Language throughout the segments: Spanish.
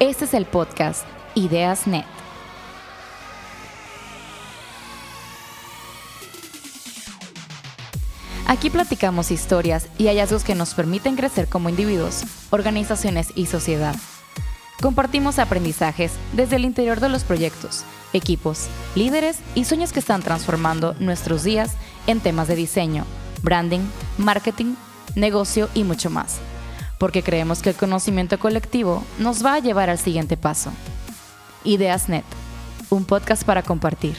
Este es el podcast Ideas Net. Aquí platicamos historias y hallazgos que nos permiten crecer como individuos, organizaciones y sociedad. Compartimos aprendizajes desde el interior de los proyectos, equipos, líderes y sueños que están transformando nuestros días en temas de diseño, branding, marketing, negocio y mucho más. Porque creemos que el conocimiento colectivo nos va a llevar al siguiente paso. Ideas Net, un podcast para compartir.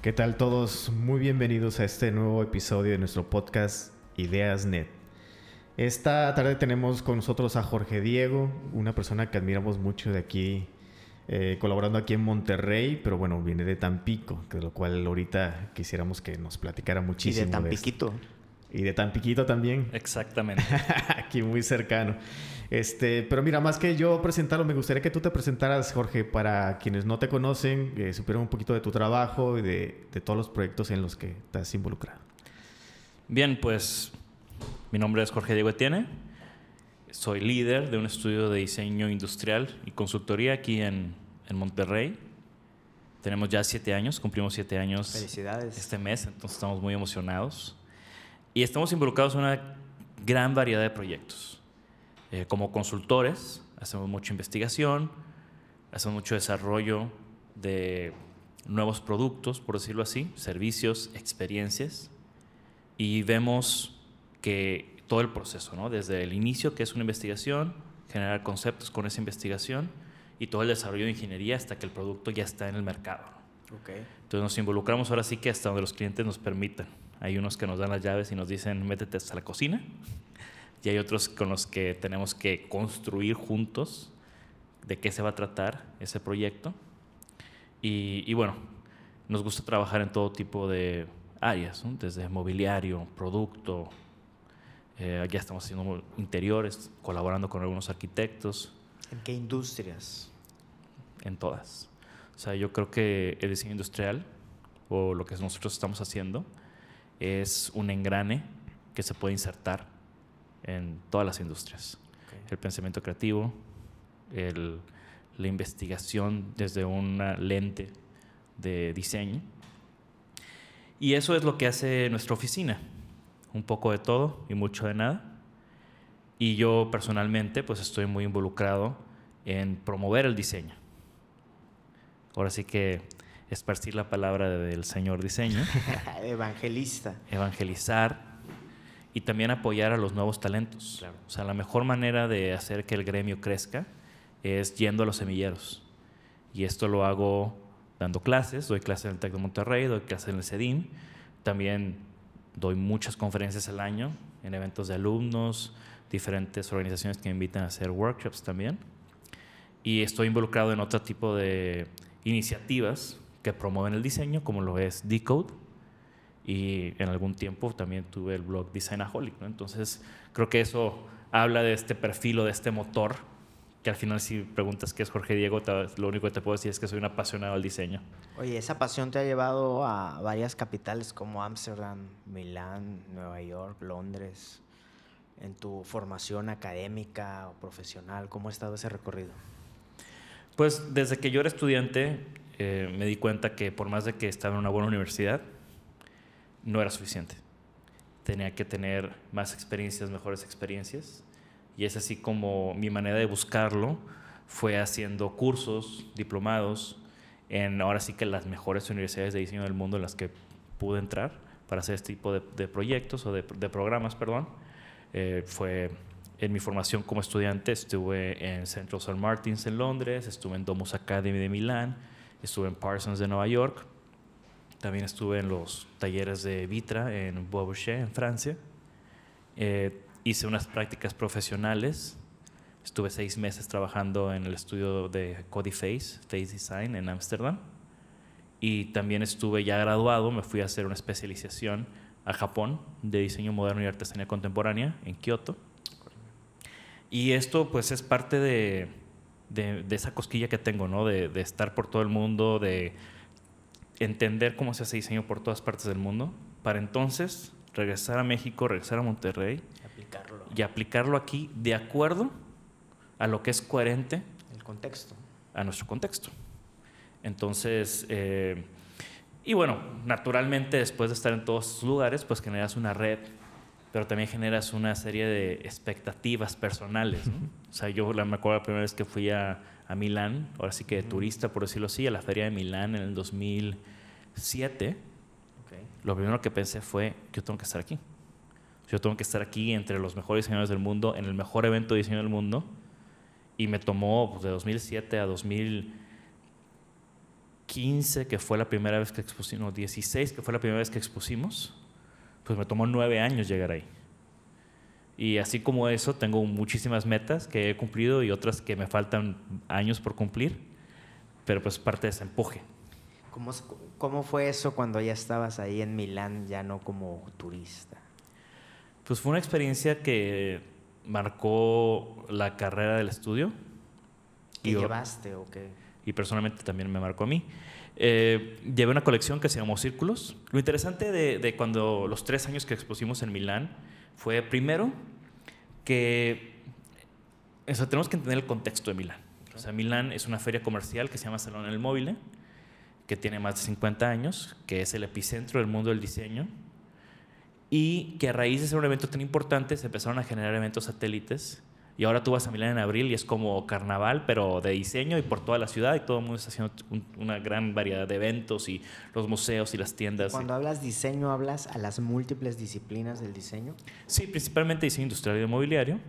¿Qué tal todos? Muy bienvenidos a este nuevo episodio de nuestro podcast Ideas Net. Esta tarde tenemos con nosotros a Jorge Diego, una persona que admiramos mucho de aquí, eh, colaborando aquí en Monterrey, pero bueno, viene de Tampico, de lo cual ahorita quisiéramos que nos platicara muchísimo. Y de Tampiquito. Y de Tampiquito también. Exactamente. aquí muy cercano. Este, pero mira, más que yo presentarlo, me gustaría que tú te presentaras, Jorge, para quienes no te conocen, que supieran un poquito de tu trabajo y de, de todos los proyectos en los que estás involucrado. Bien, pues mi nombre es Jorge Diego Etienne. Soy líder de un estudio de diseño industrial y consultoría aquí en, en Monterrey. Tenemos ya siete años, cumplimos siete años Felicidades. este mes, entonces estamos muy emocionados. Y estamos involucrados en una gran variedad de proyectos. Eh, como consultores, hacemos mucha investigación, hacemos mucho desarrollo de nuevos productos, por decirlo así, servicios, experiencias, y vemos que todo el proceso, ¿no? desde el inicio, que es una investigación, generar conceptos con esa investigación, y todo el desarrollo de ingeniería hasta que el producto ya está en el mercado. Okay. Entonces nos involucramos ahora sí que hasta donde los clientes nos permitan. Hay unos que nos dan las llaves y nos dicen, métete hasta la cocina y hay otros con los que tenemos que construir juntos de qué se va a tratar ese proyecto. Y, y bueno, nos gusta trabajar en todo tipo de áreas, ¿no? desde mobiliario, producto, eh, ya estamos haciendo interiores, colaborando con algunos arquitectos. ¿En qué industrias? En todas. O sea, yo creo que el diseño industrial, o lo que nosotros estamos haciendo, es un engrane que se puede insertar en todas las industrias. Okay. El pensamiento creativo, el, la investigación desde una lente de diseño. Y eso es lo que hace nuestra oficina. Un poco de todo y mucho de nada. Y yo personalmente pues estoy muy involucrado en promover el diseño. Ahora sí que esparcir la palabra del señor diseño. Evangelista. Evangelizar y también apoyar a los nuevos talentos. Claro. O sea, la mejor manera de hacer que el gremio crezca es yendo a los semilleros. Y esto lo hago dando clases, doy clases en el TEC de Monterrey, doy clases en el CEDIM, también doy muchas conferencias al año en eventos de alumnos, diferentes organizaciones que me invitan a hacer workshops también. Y estoy involucrado en otro tipo de iniciativas que promueven el diseño, como lo es Decode, y en algún tiempo también tuve el blog Designaholic, ¿no? Entonces, creo que eso habla de este perfil o de este motor, que al final si preguntas qué es Jorge Diego, lo único que te puedo decir es que soy un apasionado del diseño. Oye, esa pasión te ha llevado a varias capitales como Ámsterdam, Milán, Nueva York, Londres. En tu formación académica o profesional, ¿cómo ha estado ese recorrido? Pues desde que yo era estudiante eh, me di cuenta que por más de que estaba en una buena universidad, no era suficiente. Tenía que tener más experiencias, mejores experiencias. Y es así como mi manera de buscarlo fue haciendo cursos, diplomados, en ahora sí que las mejores universidades de diseño del mundo en las que pude entrar para hacer este tipo de, proyectos o de, de, programas, perdón. Eh, fue en mi formación como estudiante, estuve en Central St. Martins en Londres, estuve en Domus Academy de Milán, estuve en Parsons de Nueva York, también estuve en los talleres de Vitra en Bois en Francia. Eh, hice unas prácticas profesionales. Estuve seis meses trabajando en el estudio de Codiface, Face Design en Ámsterdam. Y también estuve ya graduado, me fui a hacer una especialización a Japón de diseño moderno y artesanía contemporánea en Kioto. Y esto pues es parte de, de, de esa cosquilla que tengo, ¿no? De, de estar por todo el mundo, de entender cómo se hace diseño por todas partes del mundo, para entonces regresar a México, regresar a Monterrey aplicarlo. y aplicarlo aquí de acuerdo a lo que es coherente. El contexto. A nuestro contexto. Entonces, eh, y bueno, naturalmente después de estar en todos estos lugares, pues generas una red, pero también generas una serie de expectativas personales. O sea, yo me acuerdo la primera vez que fui a, a Milán, ahora sí que de turista, por decirlo así, a la feria de Milán en el 2007. Lo primero que pensé fue, yo tengo que estar aquí. Yo tengo que estar aquí entre los mejores diseñadores del mundo, en el mejor evento de diseño del mundo. Y me tomó pues, de 2007 a 2015, que fue la primera vez que expusimos, no, 16, que fue la primera vez que expusimos, pues me tomó nueve años llegar ahí. Y así como eso, tengo muchísimas metas que he cumplido y otras que me faltan años por cumplir, pero pues parte de ese empuje. ¿Cómo, ¿Cómo fue eso cuando ya estabas ahí en Milán, ya no como turista? Pues fue una experiencia que marcó la carrera del estudio. ¿Qué y llevaste o qué? Y personalmente también me marcó a mí. Eh, llevé una colección que se llamó Círculos. Lo interesante de, cuando los tres años que expusimos en Milán fue primero que eso, tenemos que entender el contexto de Milán. O sea, Milán es una feria comercial que se llama Salón del Móvil, que tiene más de 50 años, que es el epicentro del mundo del diseño, y que a raíz de ser un evento tan importante se empezaron a generar eventos satélites y ahora tú vas a Milán en abril y es como carnaval, pero de diseño y por toda la ciudad y todo el mundo está haciendo una gran variedad de eventos y los museos y las tiendas. Cuando hablas diseño, ¿hablas a las múltiples disciplinas del diseño? Sí, principalmente diseño industrial y mobiliario,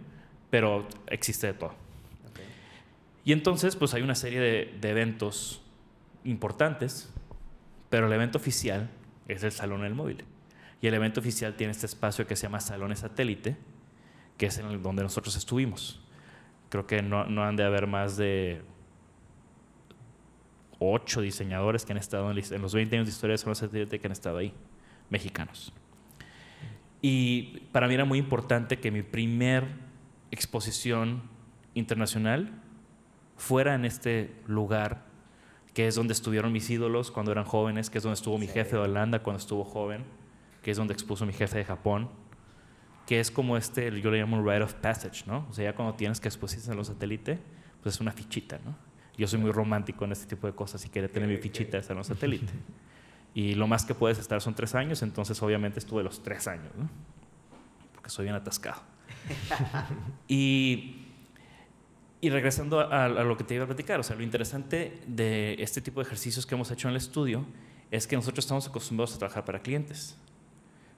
pero existe de todo. Y entonces, pues hay una serie de, de eventos importantes, pero el evento oficial es el Salón del Móvil. Y el evento oficial tiene este espacio que se llama Salones Satélite, que es en el donde nosotros estuvimos. Creo que no, no han de haber más de ocho diseñadores que han estado en, los 20 años de historia de Salones Satélite que han estado ahí, mexicanos. Y para mí era muy importante que mi primer exposición internacional fuera en este lugar que es donde estuvieron mis ídolos cuando eran jóvenes, que es donde estuvo mi jefe de Holanda cuando estuvo joven, que es donde expuso mi jefe de Japón que es como este, yo le llamo un rite of passage, ¿no? O sea, ya cuando tienes que exposición en los satélites, pues es una fichita, ¿no? Yo soy muy romántico en este tipo de cosas y quiero tener mi fichita en los satélites. Y lo más que puedes estar son tres años, entonces obviamente estuve los tres años, ¿no? Porque soy bien atascado. y, y regresando a, a, lo que te iba a platicar, o sea, lo interesante de este tipo de ejercicios que hemos hecho en el estudio es que nosotros estamos acostumbrados a trabajar para clientes.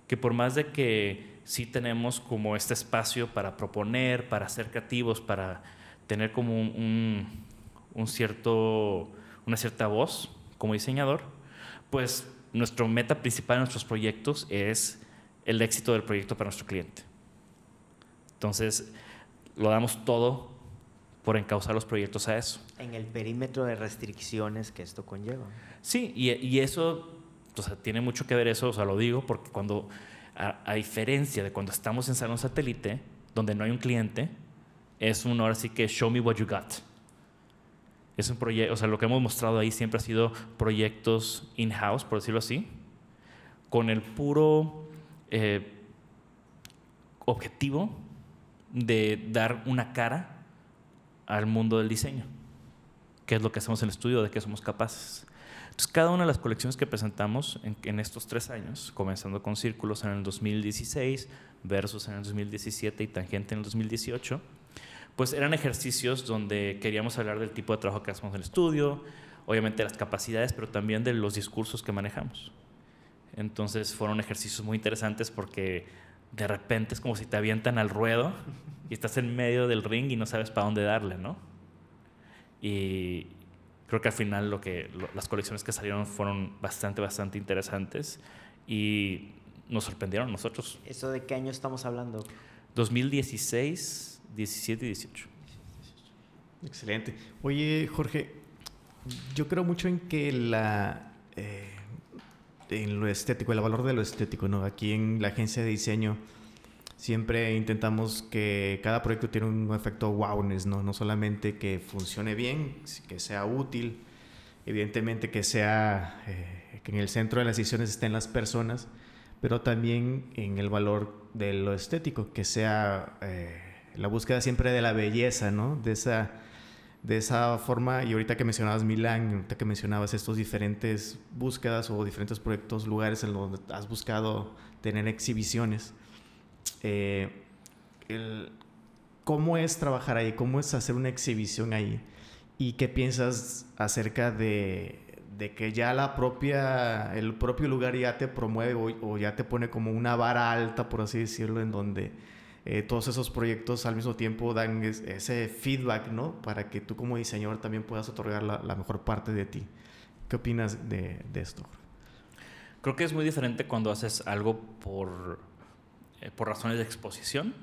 Que por más de que sí tenemos como este espacio para proponer, para ser creativos, para tener como un, cierto, una cierta voz como diseñador, pues nuestra meta principal en nuestros proyectos es el éxito del proyecto para nuestro cliente. Entonces, lo damos todo por encauzar los proyectos a eso. En el perímetro de restricciones que esto conlleva. Sí, y, y eso, o sea, tiene mucho que ver eso, o sea, lo digo porque cuando a, diferencia de cuando estamos en salón satélite, donde no hay un cliente, es un ahora sí que show me what you got. Es un proyecto, o sea, lo que hemos mostrado ahí siempre ha sido proyectos in-house, por decirlo así, con el puro eh, objetivo de dar una cara al mundo del diseño, que es lo que hacemos en el estudio, de que somos capaces. Entonces, cada una de las colecciones que presentamos en, estos tres años, comenzando con Círculos en el 2016, Versus en el 2017 y Tangente en el 2018, pues eran ejercicios donde queríamos hablar del tipo de trabajo que hacemos en el estudio, obviamente las capacidades, pero también de los discursos que manejamos. Entonces fueron ejercicios muy interesantes porque de repente es como si te avientan al ruedo y estás en medio del ring y no sabes para dónde darle, ¿no? Y, creo que al final lo que, las colecciones que salieron fueron bastante, bastante interesantes y nos sorprendieron a nosotros. ¿Eso de qué año estamos hablando? 2016, 17 y 18. Excelente. Oye, Jorge, yo creo mucho en que la... Eh, en lo estético, el valor de lo estético, ¿no? Aquí en la agencia de diseño siempre intentamos que cada proyecto tiene un efecto wowness, ¿no? No solamente que funcione bien, que sea útil, evidentemente que sea, eh, que en el centro de las decisiones estén las personas, pero también en el valor de lo estético, que sea eh, la búsqueda siempre de la belleza, ¿no? De esa, de esa forma, y ahorita que mencionabas Milán, ahorita que mencionabas estos diferentes búsquedas o diferentes proyectos, lugares en donde has buscado tener exhibiciones, eh, ¿cómo es trabajar ahí? ¿Cómo es hacer una exhibición ahí? ¿Y qué piensas acerca de, de que ya la propia, el propio lugar ya te promueve o, ya te pone como una vara alta, por así decirlo, en donde eh, todos esos proyectos al mismo tiempo dan ese feedback, ¿no? Para que tú como diseñador también puedas otorgar la, mejor parte de ti. ¿Qué opinas de, de, esto? Creo que es muy diferente cuando haces algo por, eh, por razones de exposición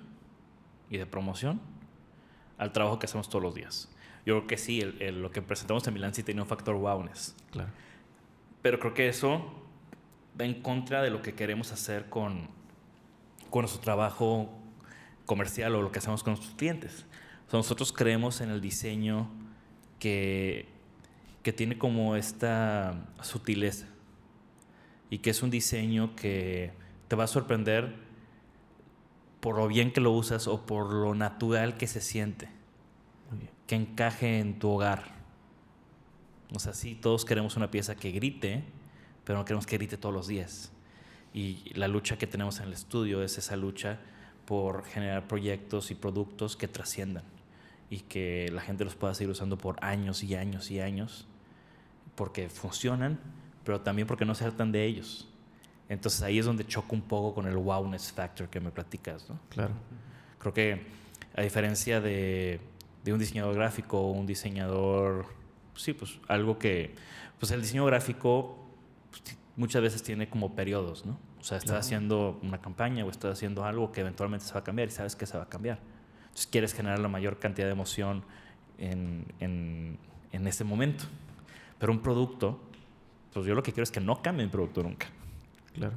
y de promoción al trabajo que hacemos todos los días. Yo creo que sí, lo que presentamos en Milán sí tenía un factor wowness. Claro. Pero creo que eso va en contra de lo que queremos hacer con, con nuestro trabajo comercial o lo que hacemos con nuestros clientes. nosotros creemos en el diseño que, que tiene como esta sutileza y que es un diseño que te va a sorprender por lo bien que lo usas o por lo natural que se siente que encaje en tu hogar. O sea, sí, todos queremos una pieza que grite, pero no queremos que grite todos los días. Y la lucha que tenemos en el estudio es esa lucha por generar proyectos y productos que trasciendan y que la gente los pueda seguir usando por años y años y años, porque funcionan, pero también porque no se hartan de ellos. Entonces ahí es donde choco un poco con el wowness factor que me platicas, ¿no? Claro. Creo que a diferencia de de un diseñador gráfico o un diseñador, sí, pues algo que, pues el diseño gráfico pues, muchas veces tiene como periodos, ¿no? O sea, estás haciendo una campaña o estás haciendo algo que eventualmente se va a cambiar y sabes que se va a cambiar. Entonces quieres generar la mayor cantidad de emoción en, en, en ese momento. Pero un producto, pues yo lo que quiero es que no cambie el producto nunca. Claro.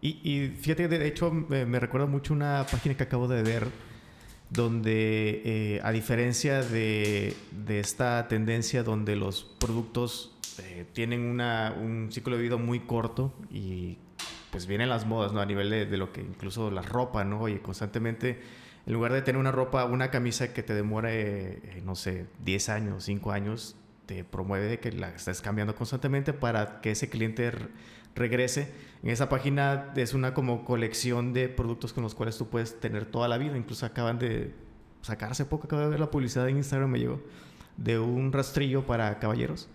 Y, y fíjate, de hecho, me, me recuerda mucho una página que acabo de ver donde eh, a diferencia de, esta tendencia donde los productos eh, tienen un ciclo de vida muy corto y pues vienen las modas, ¿no? A nivel de, lo que incluso la ropa, ¿no? Oye, constantemente, en lugar de tener una ropa, una camisa que te demore, eh, no sé, 10 años, 5 años, te promueve de que la estés cambiando constantemente para que ese cliente regrese. En esa página es una como colección de productos con los cuales tú puedes tener toda la vida. Incluso acaban de sacar hace poco, acabo de ver la publicidad en Instagram, me llegó, de un rastrillo para caballeros.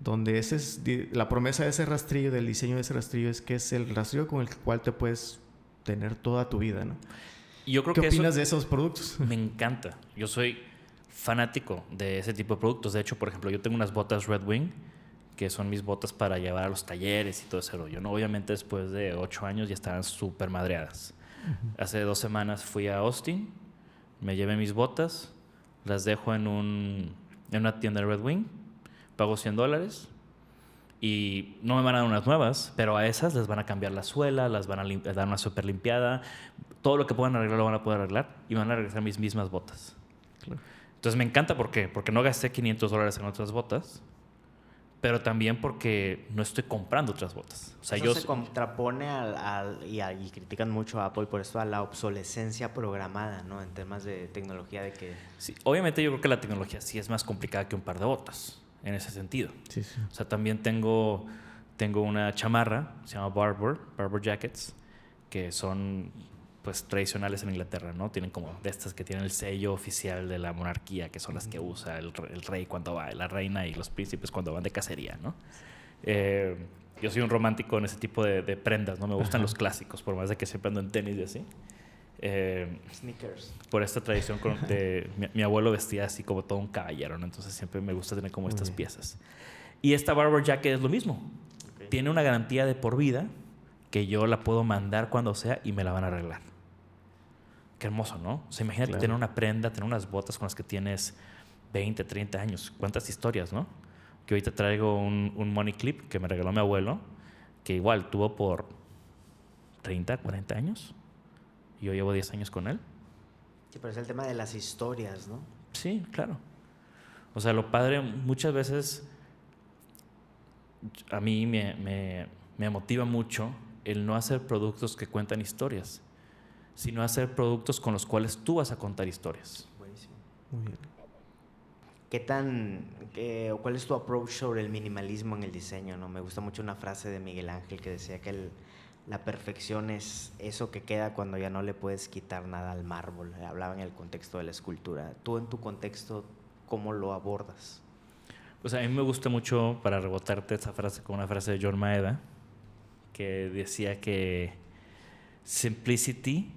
Donde ese es la promesa de ese rastrillo, del diseño de ese rastrillo, es que es el rastrillo con el cual te puedes tener toda tu vida, ¿no? Yo creo ¿Qué que opinas de esos productos? Me encanta. Yo soy fanático de ese tipo de productos. De hecho, por ejemplo, yo tengo unas botas Red Wing que son mis botas para llevar a los talleres y todo ese rollo. ¿no? Obviamente después de ocho años ya estaban súper madreadas. Hace dos semanas fui a Austin, me llevé mis botas, las dejo en, un, en una tienda de Red Wing, pago 100 dólares y no me van a dar unas nuevas, pero a esas les van a cambiar la suela, las van a dar una súper limpiada, todo lo que puedan arreglar lo van a poder arreglar y van a regresar mis mismas botas. Entonces me encanta, ¿por qué? Porque no gasté 500 dólares en otras botas, pero también porque no estoy comprando otras botas. O sea, yo se contrapone al, y, y, critican mucho a Apple por esto a la obsolescencia programada, ¿no? En temas de tecnología de que... Sí, obviamente yo creo que la tecnología sí es más complicada que un par de botas, en ese sentido. Sí, sí. O sea, también tengo, tengo una chamarra, se llama Barber, Barber Jackets, que son pues tradicionales en Inglaterra, ¿no? Tienen como de estas que tienen el sello oficial de la monarquía, que son las que usa el, rey cuando va, la reina y los príncipes cuando van de cacería, ¿no? Eh, yo soy un romántico en ese tipo de, prendas, ¿no? Me gustan los clásicos, por más de que siempre ando en tenis y así. Eh, Sneakers. Por esta tradición con, de, mi, abuelo vestía así como todo un caballero, ¿no? Entonces siempre me gusta tener como estas piezas. Y esta Barber Jacket es lo mismo. Tiene una garantía de por vida que yo la puedo mandar cuando sea y me la van a arreglar. Qué hermoso, ¿no? O sea, imagínate tener una prenda, tener unas botas con las que tienes 20, 30 años. ¿Cuántas historias, no? Que ahorita traigo un, un money clip que me regaló mi abuelo, que igual tuvo por 30, 40 años. Y yo llevo 10 años con él. Sí, pero es el tema de las historias, ¿no? Sí, claro. O sea, lo padre muchas veces a mí me, me, me motiva mucho el no hacer productos que cuentan historias sino hacer productos con los cuales tú vas a contar historias. Buenísimo. Muy bien. ¿Qué tan, qué- o cuál es tu approach sobre el minimalismo en el diseño? ¿no? Me gusta mucho una frase de Miguel Ángel que decía que el- la perfección es eso que queda cuando ya no le puedes quitar nada al mármol. Hablaba en el contexto de la escultura. Tú en tu contexto, ¿cómo lo abordas? Pues a mí me gusta mucho, para rebotarte esa frase con una frase de John Maeda, que decía que simplicity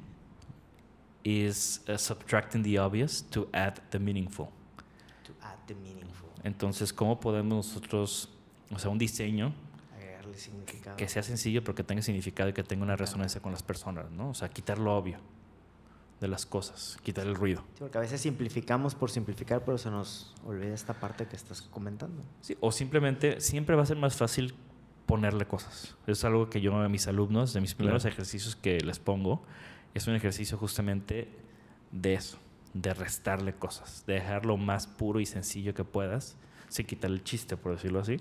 is uh, subtracting the obvious to add the meaningful. To add the meaningful. Entonces, ¿cómo podemos nosotros, o sea, un diseño Agregarle significado. que sea sencillo pero que tenga significado y que tenga una resonancia con las personas, ¿no? O sea, quitar lo obvio de las cosas, quitar el ruido. Sí, porque a veces simplificamos por simplificar, pero se nos olvida esta parte que estás comentando. Sí, o simplemente, siempre va a ser más fácil ponerle cosas. Es algo que yo a mis alumnos, de mis primeros Claro. ejercicios que les pongo, es un ejercicio justamente de eso, de restarle cosas, de dejar lo más puro y sencillo que puedas, sin quitar el chiste, por decirlo así.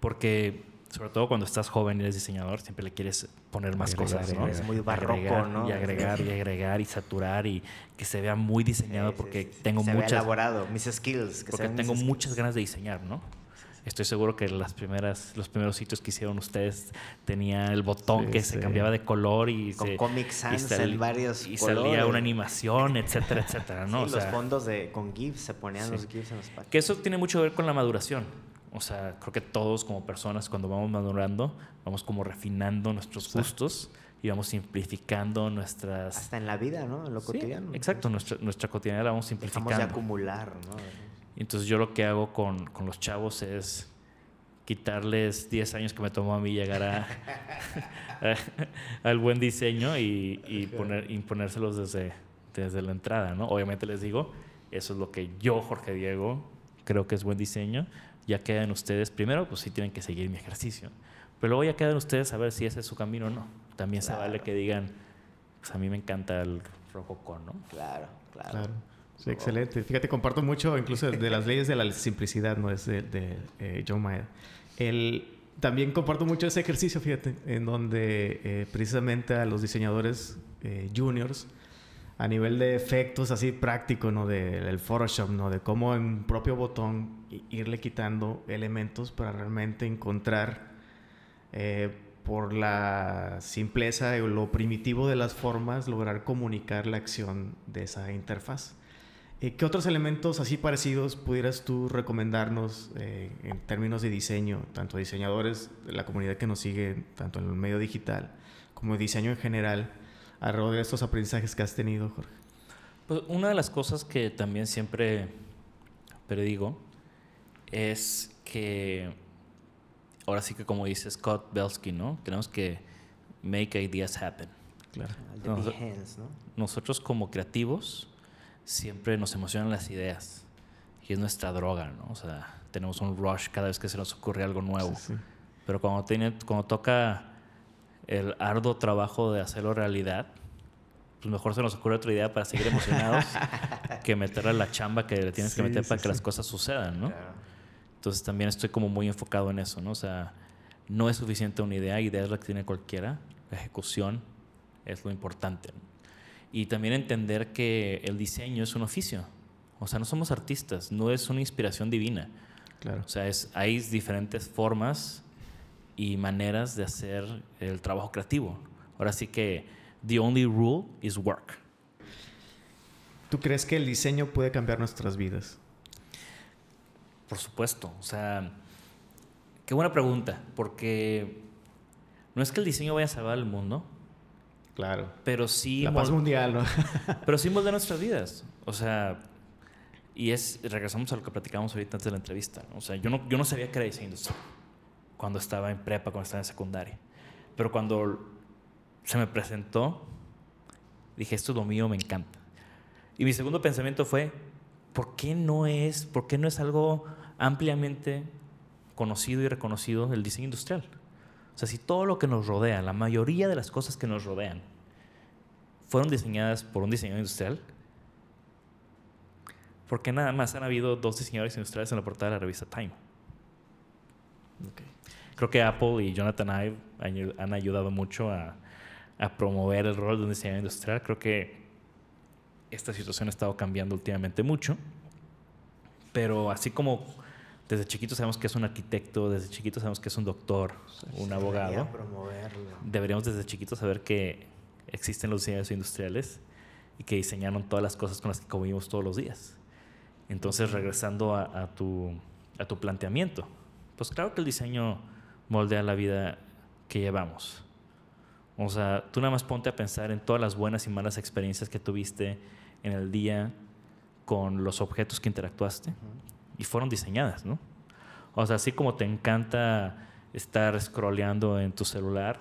Porque, sobre todo cuando estás joven y eres diseñador, siempre le quieres poner más Agregar, cosas, ¿no? agregar. Es muy barroco, Agregar, ¿no? Y agregar, y agregar, y saturar, y que se vea muy diseñado, Sí, porque sí, sí. tengo Se muchas elaborado, mis skills. que porque tengo skills. muchas ganas de diseñar, ¿no? Estoy seguro que las primeras, los primeros sitios que hicieron ustedes tenía el botón Sí, que sí. se cambiaba de color y Con se, Comic y Sans sal- en varios y colores. salía una animación, etcétera, etcétera, ¿no? Sí, O los sea, fondos de, con GIFs, se ponían Sí. los GIFs en los páginas. que eso tiene mucho que ver con la maduración. O sea, creo que todos como personas cuando vamos madurando, vamos como refinando nuestros gustos y vamos simplificando nuestras... Hasta en la vida, ¿no? En lo Sí, cotidiano. exacto, nuestra, nuestra cotidianidad la vamos Dejamos de simplificando. acumular, ¿no? Entonces yo lo que hago con, con los chavos es quitarles 10 años que me tomó a mí llegar a, a- al buen diseño y, y poner, imponérselos desde, desde la entrada, ¿no? Obviamente les digo, eso es lo que yo, Jorge Diego, creo que es buen diseño. Ya quedan ustedes, primero, pues sí tienen que seguir mi ejercicio. Pero luego ya quedan ustedes a ver si ese es su camino o no. También se vale Claro. que digan, pues a mí me encanta el rococó, ¿no? Claro, claro. Claro. Sí, excelente. Fíjate, comparto mucho incluso de las leyes de la simplicidad, ¿no? Es de, de, eh, John Mayer. El, también comparto mucho ese ejercicio, fíjate, en donde eh, precisamente a los diseñadores eh, juniors, a nivel de efectos así práctico, ¿no? Del Photoshop, ¿no? De cómo en un propio botón irle quitando elementos para realmente encontrar eh, por la simpleza o lo primitivo de las formas, lograr comunicar la acción de esa interfaz. Eh, ¿Qué otros elementos así parecidos pudieras tú recomendarnos eh, en términos de diseño, tanto diseñadores de la comunidad que nos sigue, tanto en el medio digital como diseño en general, alrededor de estos aprendizajes que has tenido, Jorge? Pues una de las cosas que también siempre predigo es que, ahora sí que como dice Scott Belsky, ¿no? Tenemos que make ideas happen. Claro. El de No, Behance, ¿no? Nosotros como creativos siempre nos emocionan las ideas y es nuestra droga, ¿no? O sea, tenemos un rush cada vez que se nos ocurre algo nuevo. Sí, sí. Pero cuando, tiene, cuando toca el arduo trabajo de hacerlo realidad, pues mejor se nos ocurre otra idea para seguir emocionados que meterle la chamba que le tienes que meter para que las cosas sucedan, ¿no? Claro. Entonces también estoy como muy enfocado en eso, ¿no? O sea, no es suficiente una idea, idea es la que tiene cualquiera, la ejecución es lo importante. ¿no? Y también entender que el diseño es un oficio. O sea, no somos artistas, no es una inspiración divina. Claro. O sea, es, hay diferentes formas y maneras de hacer el trabajo creativo. Ahora sí que the only rule is work. ¿Tú crees que el diseño puede cambiar nuestras vidas? Por supuesto. O sea, qué buena pregunta, porque no es que el diseño vaya a salvar el mundo, Claro. pero sí, La paz mundial, ¿no? pero sí moldear nuestras vidas. O sea, y es, regresamos a lo que platicábamos ahorita antes de la entrevista. ¿no? O sea, yo no, yo no sabía que era diseño industrial cuando estaba en prepa, cuando estaba en secundaria. Pero cuando se me presentó, dije, esto es lo mío, me encanta. Y mi segundo pensamiento fue, ¿por qué no es, por qué no es algo ampliamente conocido y reconocido el diseño industrial? O sea, si todo lo que nos rodea, la mayoría de las cosas que nos rodean, fueron diseñadas por un diseñador industrial, ¿por qué nada más han habido dos diseñadores industriales en la portada de la revista Time? Creo que Apple y Jonathan Ive han ayu- han ayudado mucho a, a promover el rol de un diseñador industrial. Creo que esta situación ha estado cambiando últimamente mucho, pero así como desde chiquitos sabemos que es un arquitecto, desde chiquitos sabemos que es un doctor, un abogado, deberíamos desde chiquitos saber que existen los diseñadores industriales y que diseñaron todas las cosas con las que convivimos todos los días. Entonces, regresando a, tu, a tu planteamiento, pues claro que el diseño moldea la vida que llevamos. O sea, tú nada más ponte a pensar en todas las buenas y malas experiencias que tuviste en el día con los objetos que interactuaste y fueron diseñadas, ¿no? O sea, así como te encanta estar scrolleando en tu celular,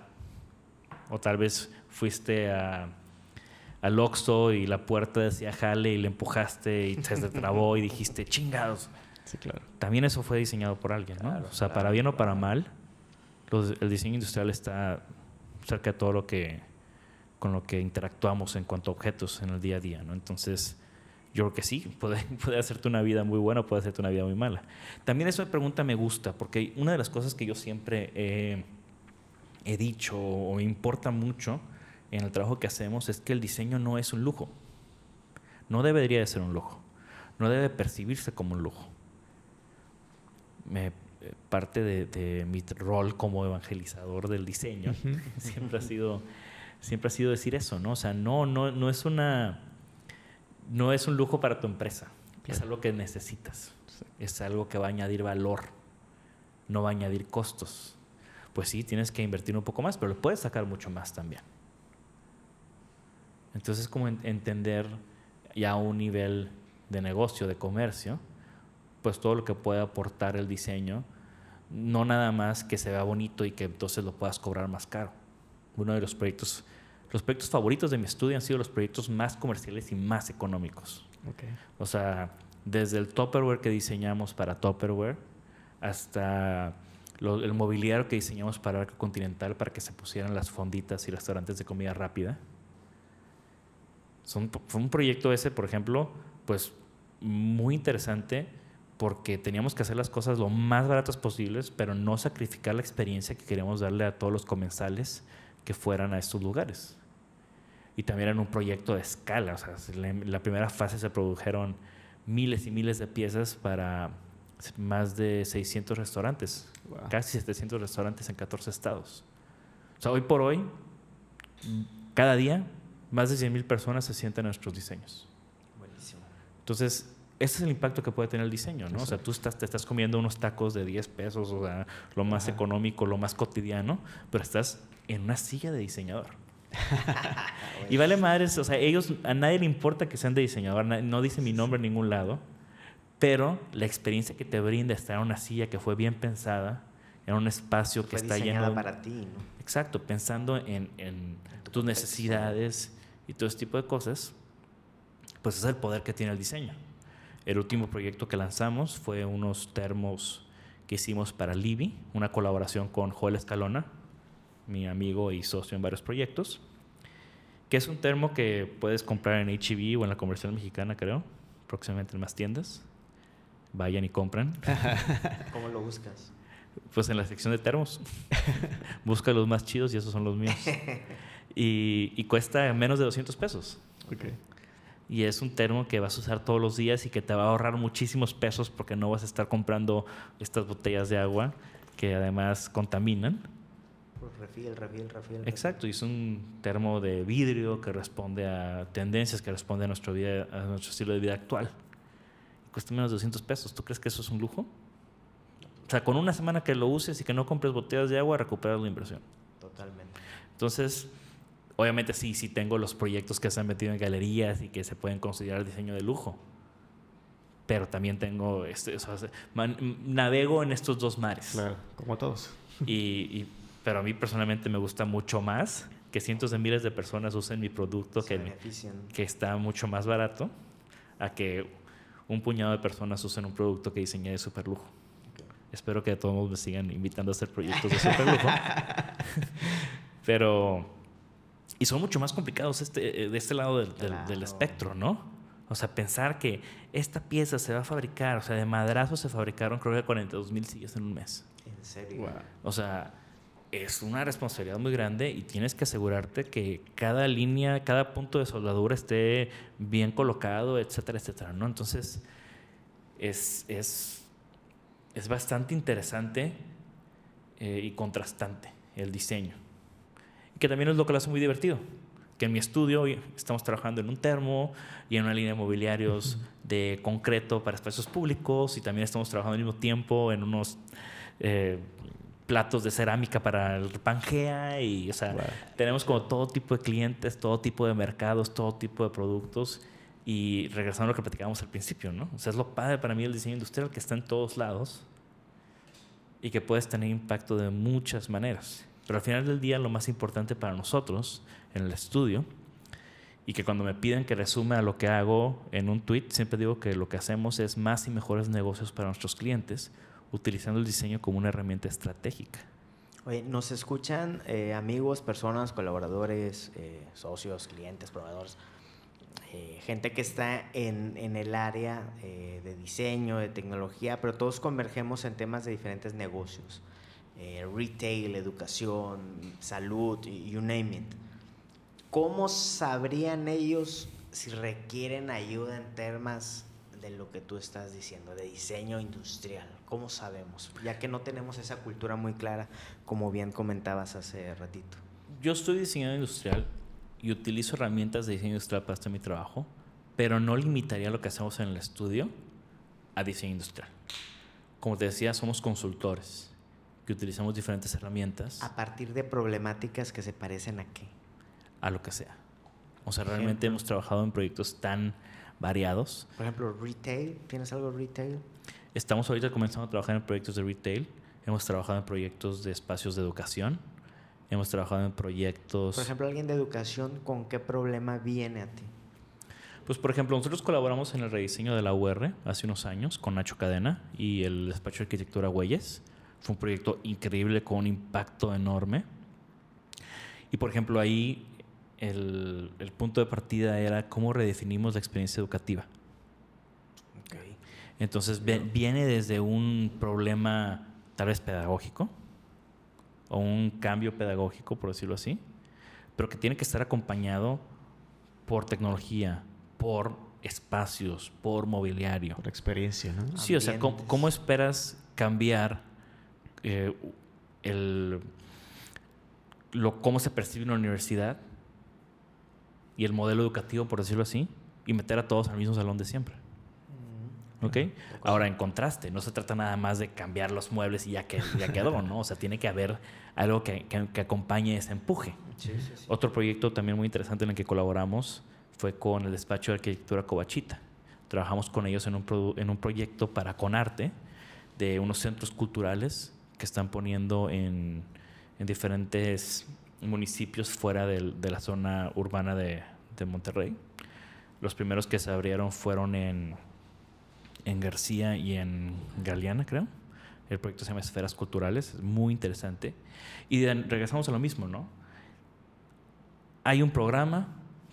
o tal vez fuiste a, al Oxxo y la puerta decía jale y le empujaste y se trabó y dijiste chingados. Sí, claro. También eso fue diseñado por alguien, ¿no? o sea, para bien o para mal, el diseño industrial está cerca de todo lo que con lo que interactuamos en cuanto a objetos en el día a día, ¿no? Entonces, yo creo que sí, puede, puede hacerte una vida muy buena, puede hacerte una vida muy mala. También esa pregunta me gusta, porque una de las cosas que yo siempre he, he dicho o me importa mucho en el trabajo que hacemos es que el diseño no es un lujo. No debería de ser un lujo. No debe percibirse como un lujo. Me, eh, parte de, de, mi rol como evangelizador del diseño siempre ha sido siempre ha sido decir eso, ¿no? O sea, no, no, no es una no es un lujo para tu empresa. Es algo que necesitas. Es algo que va a añadir valor. No va a añadir costos. Pues sí, tienes que invertir un poco más, pero lo puedes sacar mucho más también. Entonces, como entender ya a un nivel de negocio, de comercio, pues todo lo que puede aportar el diseño, no nada más que se vea bonito y que entonces lo puedas cobrar más caro. Uno de los proyectos los proyectos favoritos de mi estudio han sido los proyectos más comerciales y más económicos. O sea, desde el Tupperware que diseñamos para Tupperware hasta el mobiliario que diseñamos para Arco Continental para que se pusieran las fonditas y restaurantes de comida rápida. Son, fue un proyecto ese, por ejemplo, pues muy interesante porque teníamos que hacer las cosas lo más baratas posibles, pero no sacrificar la experiencia que queríamos darle a todos los comensales que fueran a estos lugares y también era un proyecto de escala. O sea, en la primera fase se produjeron miles y miles de piezas para más de 600 restaurantes, casi 700 restaurantes en 14 estados. O sea, hoy por hoy, cada día, más de 100 mil personas se sienten en nuestros diseños. Buenísimo. Entonces, ese es el impacto que puede tener el diseño, ¿no? O sea, tú estás, te estás comiendo unos tacos de 10 pesos, o sea, lo más económico, lo más cotidiano, pero estás en una silla de diseñador. Y vale madres, o sea, ellos, a nadie le importa que sean de diseñador, no dice mi nombre en ningún lado, pero la experiencia que te brinda estar en una silla que fue bien pensada, en un espacio que está lleno... para ti, ¿no? Exacto, pensando en, tus necesidades y todo ese tipo de cosas, pues es el poder que tiene el diseño. El último proyecto que lanzamos fue unos termos que hicimos para Libby, una colaboración con Joel Escalona, mi amigo y socio en varios proyectos, que es un termo que puedes comprar en HEB o en la comercial mexicana, creo, próximamente en más tiendas. Vayan y compran. ¿Cómo lo buscas? Pues en la sección de termos. Busca los más chidos y esos son los míos. Y, cuesta menos de 200 pesos. Y es un termo que vas a usar todos los días y que te va a ahorrar muchísimos pesos porque no vas a estar comprando estas botellas de agua que además contaminan refil, refil, refil. Exacto, y es un termo de vidrio que responde a tendencias, que responde a nuestro, vida, a nuestro estilo de vida actual. cuesta menos de 200 pesos. ¿Tú crees que eso es un lujo? O sea, con una semana que lo uses y que no compres botellas de agua, recuperas la inversión. Totalmente. Entonces, obviamente sí, sí tengo los proyectos que se han metido en galerías y que se pueden considerar diseño de lujo. Pero también tengo, este, navego en estos dos mares. Claro, como todos. y pero a mí personalmente me gusta mucho más que cientos de miles de personas usen mi producto que, que está mucho más barato a que un puñado de personas usen un producto que diseñé de super lujo. Espero que todos me sigan invitando a hacer proyectos de super lujo. Pero, y son mucho más complicados este, de este lado del, del, espectro, ¿no? O sea, pensar que esta pieza se va a fabricar, o sea, de madrazo se fabricaron creo que 42 mil sillas en un mes. ¿En serio? O sea, es una responsabilidad muy grande y tienes que asegurarte que cada línea, cada punto de soldadura esté bien colocado, etcétera, etcétera, ¿no? Entonces, es, es, es bastante interesante eh, y contrastante el diseño. Que también es lo que lo hace muy divertido. Que en mi estudio estamos trabajando en un termo y en una línea de mobiliarios de concreto para espacios públicos y también estamos trabajando al mismo tiempo en unos eh, platos de cerámica para el Pangea y, o sea, tenemos como todo tipo de clientes, todo tipo de mercados, todo tipo de productos y regresando a lo que platicábamos al principio, ¿no? O sea, es lo padre para mí el diseño industrial que está en todos lados y que puedes tener impacto de muchas maneras. Pero al final del día lo más importante para nosotros en el estudio y que cuando me piden que resume a lo que hago en un tweet, siempre digo que lo que hacemos es más y mejores negocios para nuestros clientes utilizando el diseño como una herramienta estratégica. Oye, nos escuchan eh, amigos, personas, colaboradores, eh, socios, clientes, proveedores, eh, gente que está en, en el área de diseño, de tecnología, pero todos convergemos en temas de diferentes negocios. retail, educación, salud, you name it. ¿Cómo sabrían ellos si requieren ayuda en temas de lo que tú estás diciendo, de diseño industrial? ¿Cómo sabemos? Ya que no tenemos esa cultura muy clara, como bien comentabas hace ratito. Yo estoy diseñador industrial y utilizo herramientas de diseño industrial para hacer mi trabajo, pero no limitaría lo que hacemos en el estudio a diseño industrial. Como te decía, somos consultores que utilizamos diferentes herramientas. ¿A partir de problemáticas que se parecen a qué? A lo que sea. O sea, realmente hemos trabajado en proyectos tan variados. Por ejemplo, retail, ¿tienes algo retail? Estamos ahorita comenzando a trabajar en proyectos de retail. Hemos trabajado en proyectos de espacios de educación. Hemos trabajado en proyectos... Por ejemplo, alguien de educación, ¿con qué problema viene a ti? Pues, por ejemplo, nosotros colaboramos en el rediseño de la UR hace unos años con Nacho Cadena y el despacho de arquitectura Güeyes. Fue un proyecto increíble con un impacto enorme. Y, por ejemplo, ahí el, el, punto de partida era cómo redefinimos la experiencia educativa. Entonces viene desde un problema tal vez pedagógico o un cambio pedagógico, por decirlo así, pero que tiene que estar acompañado por tecnología, por espacios, por mobiliario. Por experiencia, ¿no? Sí, o sea, ¿cómo, cómo esperas cambiar eh, el, lo, cómo se percibe una universidad y el modelo educativo, por decirlo así, y meter a todos al mismo salón de siempre. Mm. ¿Ok? Ahora, en contraste, no se trata nada más de cambiar los muebles y ya, que, ya quedó, ¿no? O sea, tiene que haber algo que, que, acompañe ese empuje. Sí, sí, sí. Otro proyecto también muy interesante en el que colaboramos fue con el despacho de arquitectura Covachita. Trabajamos con ellos en un, en un proyecto para Conarte de unos centros culturales que están poniendo en, en diferentes municipios fuera de, la zona urbana de, Monterrey. Los primeros que se abrieron fueron en, en García y en Galeana, creo. El proyecto se llama Esferas Culturales, es muy interesante. Y regresamos a lo mismo, ¿no? Hay un programa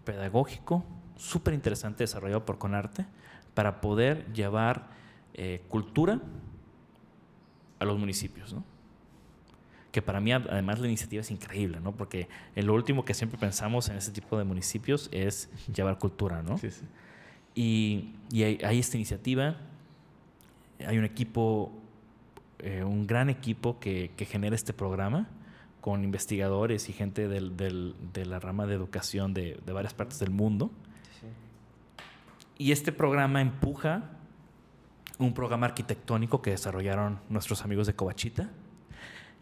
pedagógico súper interesante desarrollado por Conarte para poder llevar eh, cultura a los municipios, ¿no? que para mí además la iniciativa es increíble, ¿no? Porque lo último que siempre pensamos en ese tipo de municipios es llevar cultura, ¿no? Sí, sí. Y, y hay, esta iniciativa, hay un equipo, eh, un gran equipo que, que, genera este programa con investigadores y gente del, del, de la rama de educación de, de varias partes del mundo. Sí. Y este programa empuja un programa arquitectónico que desarrollaron nuestros amigos de Covachita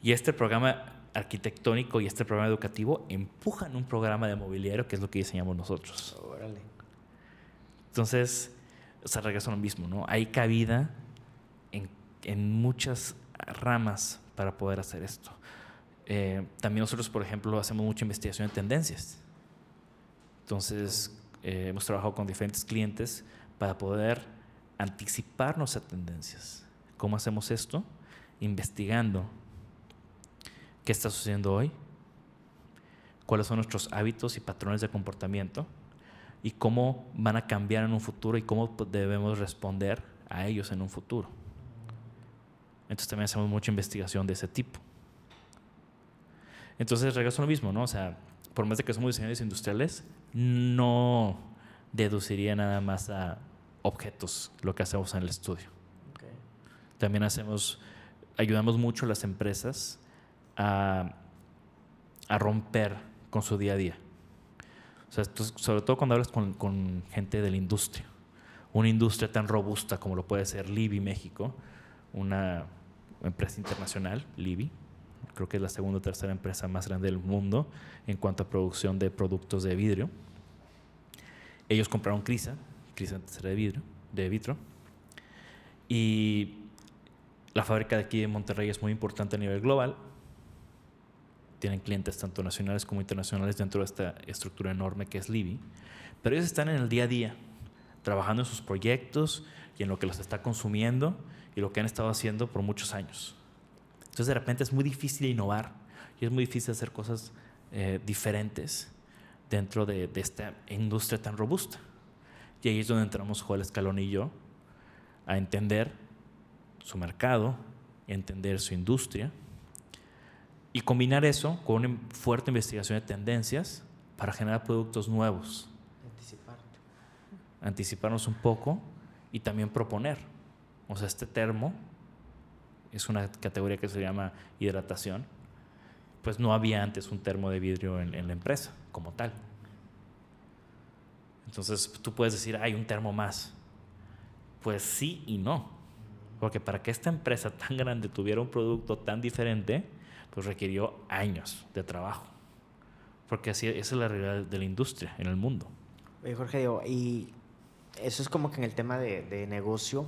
y este programa arquitectónico y este programa educativo empujan un programa de mobiliario que es lo que diseñamos nosotros. Órale. Entonces, o sea, regreso a lo mismo, ¿no? Hay cabida en, en muchas ramas para poder hacer esto. Eh, también nosotros, por ejemplo, hacemos mucha investigación de tendencias. Entonces, eh, hemos trabajado con diferentes clientes para poder anticiparnos a tendencias. ¿Cómo hacemos esto? Investigando qué está sucediendo hoy, cuáles son nuestros hábitos y patrones de comportamiento y cómo van a cambiar en un futuro y cómo debemos responder a ellos en un futuro. Entonces también hacemos mucha investigación de ese tipo. Entonces regreso a lo mismo, ¿no? O sea, por más de que somos diseñadores industriales, no deduciría nada más a objetos lo que hacemos en el estudio. También hacemos, ayudamos mucho a las empresas a, a romper con su día a día. Sobre todo cuando hablas con, gente de la industria. Una industria tan robusta como lo puede ser Libby México, una empresa internacional, Libby, creo que es la segunda o tercera empresa más grande del mundo en cuanto a producción de productos de vidrio. Ellos compraron Crisa, Crisa de vidrio, de vitro, y la fábrica de aquí de Monterrey es muy importante a nivel global. Tienen clientes tanto nacionales como internacionales dentro de esta estructura enorme que es Libby. Pero ellos están en el día a día, trabajando en sus proyectos y en lo que los está consumiendo y lo que han estado haciendo por muchos años. Entonces de repente es muy difícil innovar y es muy difícil hacer cosas eh, diferentes dentro de, esta industria tan robusta. Y ahí es donde entramos Joel Escalón y yo a entender su mercado, entender su industria y combinar eso con una fuerte investigación de tendencias para generar productos nuevos. Anticiparte. Anticiparnos un poco y también proponer. O sea, este termo es una categoría que se llama hidratación. Pues no había antes un termo de vidrio en, en la empresa como tal. Entonces tú puedes decir, hay un termo más. Pues sí y no. Porque para que esta empresa tan grande tuviera un producto tan diferente, pues requirió años de trabajo. Porque así es la realidad de la industria en el mundo. Oye, Jorge, y eso es como que en el tema de, negocio,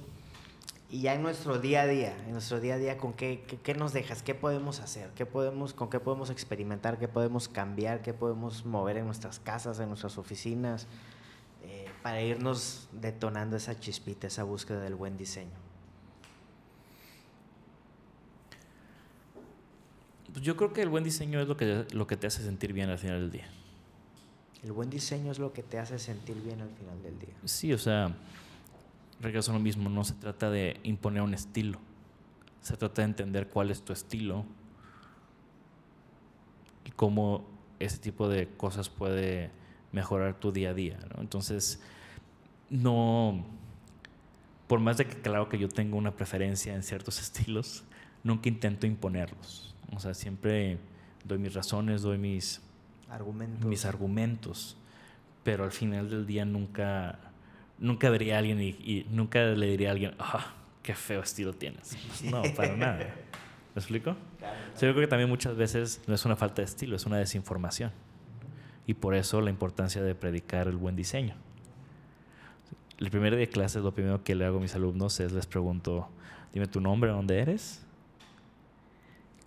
y ya en nuestro día a día, en nuestro día a día, ¿con qué, qué, qué, nos dejas? ¿Qué podemos hacer? ¿Qué podemos, ¿Con qué podemos experimentar? ¿Qué podemos cambiar? ¿Qué podemos mover en nuestras casas, en nuestras oficinas? Eh, para irnos detonando esa chispita, esa búsqueda del buen diseño. Pues yo creo que el buen diseño es lo que, lo que te hace sentir bien al final del día. El buen diseño es lo que te hace sentir bien al final del día. Sí, o sea, regreso a lo mismo, no se trata de imponer un estilo, se trata de entender cuál es tu estilo y cómo ese tipo de cosas puede mejorar tu día a día. ¿no? Entonces, no, por más de que claro que yo tengo una preferencia en ciertos estilos, nunca intento imponerlos. O sea, siempre doy mis razones, doy mis argumentos, mis argumentos pero al final del día nunca, nunca vería a alguien y, y nunca le diría a alguien, ah, qué feo estilo tienes. Pues no, para nada. ¿Me explico? Claro, claro. yo creo que también muchas veces no es una falta de estilo, es una desinformación. Y por eso la importancia de predicar el buen diseño. El primer día de clases, lo primero que le hago a mis alumnos es les pregunto, dime tu nombre, dónde eres,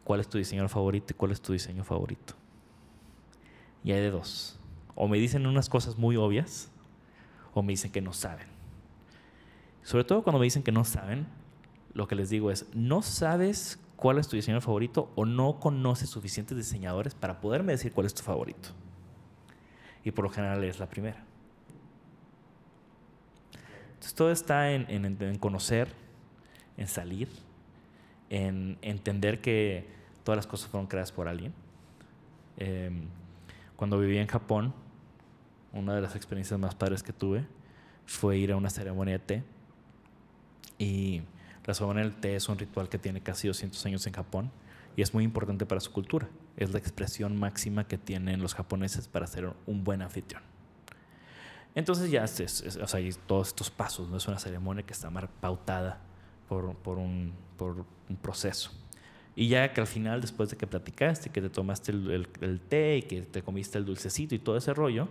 cuál es tu diseñador favorito y cuál es tu diseño favorito. Y hay de dos. O me dicen unas cosas muy obvias o me dicen que no saben. Sobre todo cuando me dicen que no saben, lo que les digo es, no sabes cuál es tu diseñador favorito o no conoces suficientes diseñadores para poderme decir cuál es tu favorito. Y por lo general es la primera. Entonces todo está en, en, en conocer, en salir, en entender que todas las cosas fueron creadas por alguien. Eh, cuando viví en Japón, una de las experiencias más padres que tuve fue ir a una ceremonia de té. Y la ceremonia del té es un ritual que tiene casi 200 años en Japón y es muy importante para su cultura. Es la expresión máxima que tienen los japoneses para ser un buen anfitrión. Entonces ya es, o sea, hay todos estos pasos, no es una ceremonia que está pautada por, por, un, por un proceso. Y ya que al final, después de que platicaste, que te tomaste el, el, el, té y que te comiste el dulcecito y todo ese rollo,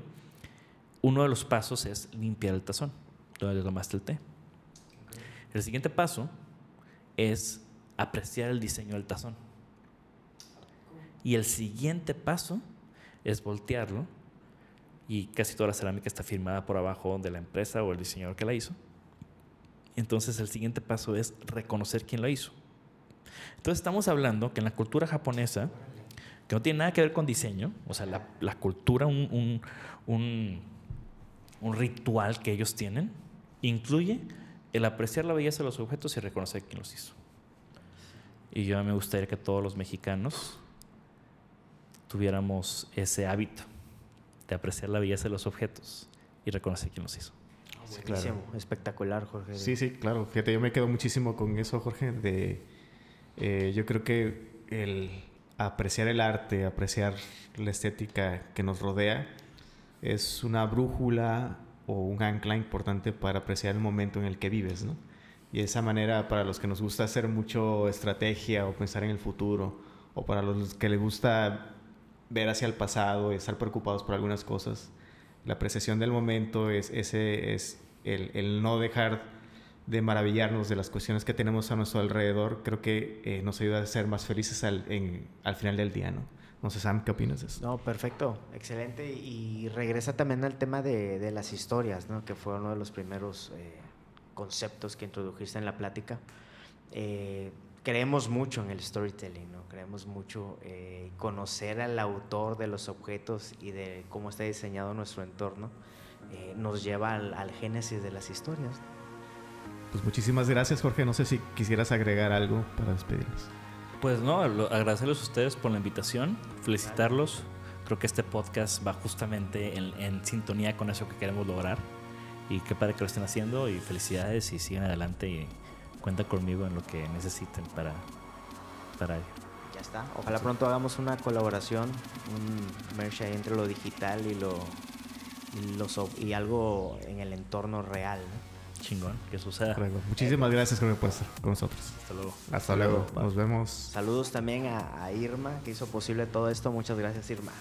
uno de los pasos es limpiar el tazón donde te tomaste el té. El siguiente paso es apreciar el diseño del tazón. Y el siguiente paso es voltearlo y casi toda la cerámica está firmada por abajo de la empresa o el diseñador que la hizo. Entonces el siguiente paso es reconocer quién lo hizo. Entonces estamos hablando que en la cultura japonesa, que no tiene nada que ver con diseño, o sea, la, la cultura, un, un, un, un, ritual que ellos tienen, incluye el apreciar la belleza de los objetos y reconocer quién los hizo. Y yo me gustaría que todos los mexicanos tuviéramos ese hábito de apreciar la belleza de los objetos y reconocer quién los hizo. Buenísimo, espectacular, Jorge. Sí, sí, claro. Fíjate, yo me quedo muchísimo con eso, Jorge, de eh, yo creo que el apreciar el arte, apreciar la estética que nos rodea, es una brújula o un ancla importante para apreciar el momento en el que vives, ¿no? Y esa manera, para los que nos gusta hacer mucho estrategia o pensar en el futuro, o para los que les gusta ver hacia el pasado estar preocupados por algunas cosas, la apreciación del momento es, ese, es el, el no dejar de maravillarnos de las cuestiones que tenemos a nuestro alrededor, creo que eh, nos ayuda a ser más felices al, al final del día, ¿no? No sé, Sam, ¿qué opinas de eso? No, perfecto, excelente. Y regresa también al tema de, de las historias, ¿no? Que fue uno de los primeros eh, conceptos que introdujiste en la plática. Eh, creemos mucho en el storytelling, ¿no? Creemos mucho conocer al autor de los objetos y de cómo está diseñado nuestro entorno. Nos lleva al, al, génesis de las historias. Pues muchísimas gracias, Jorge. No sé si quisieras agregar algo para despedirnos. Pues no, agradecerles a ustedes por la invitación, felicitarlos. Creo que este podcast va justamente en, en, sintonía con eso que queremos lograr. Y qué padre que lo estén haciendo y felicidades y sigan adelante y cuenta conmigo en lo que necesiten para, para ello. Ya está. Ojalá sí. pronto hagamos una colaboración, un merch ahí entre lo digital y lo, y, lo so, y algo en el entorno real. ¿no? Chingón que suceda. Muchísimas eh, gracias Jorge por estar con nosotros. Hasta luego. Hasta, Hasta luego. luego. Nos vemos. Saludos también a, a, Irma que hizo posible todo esto. Muchas gracias Irma.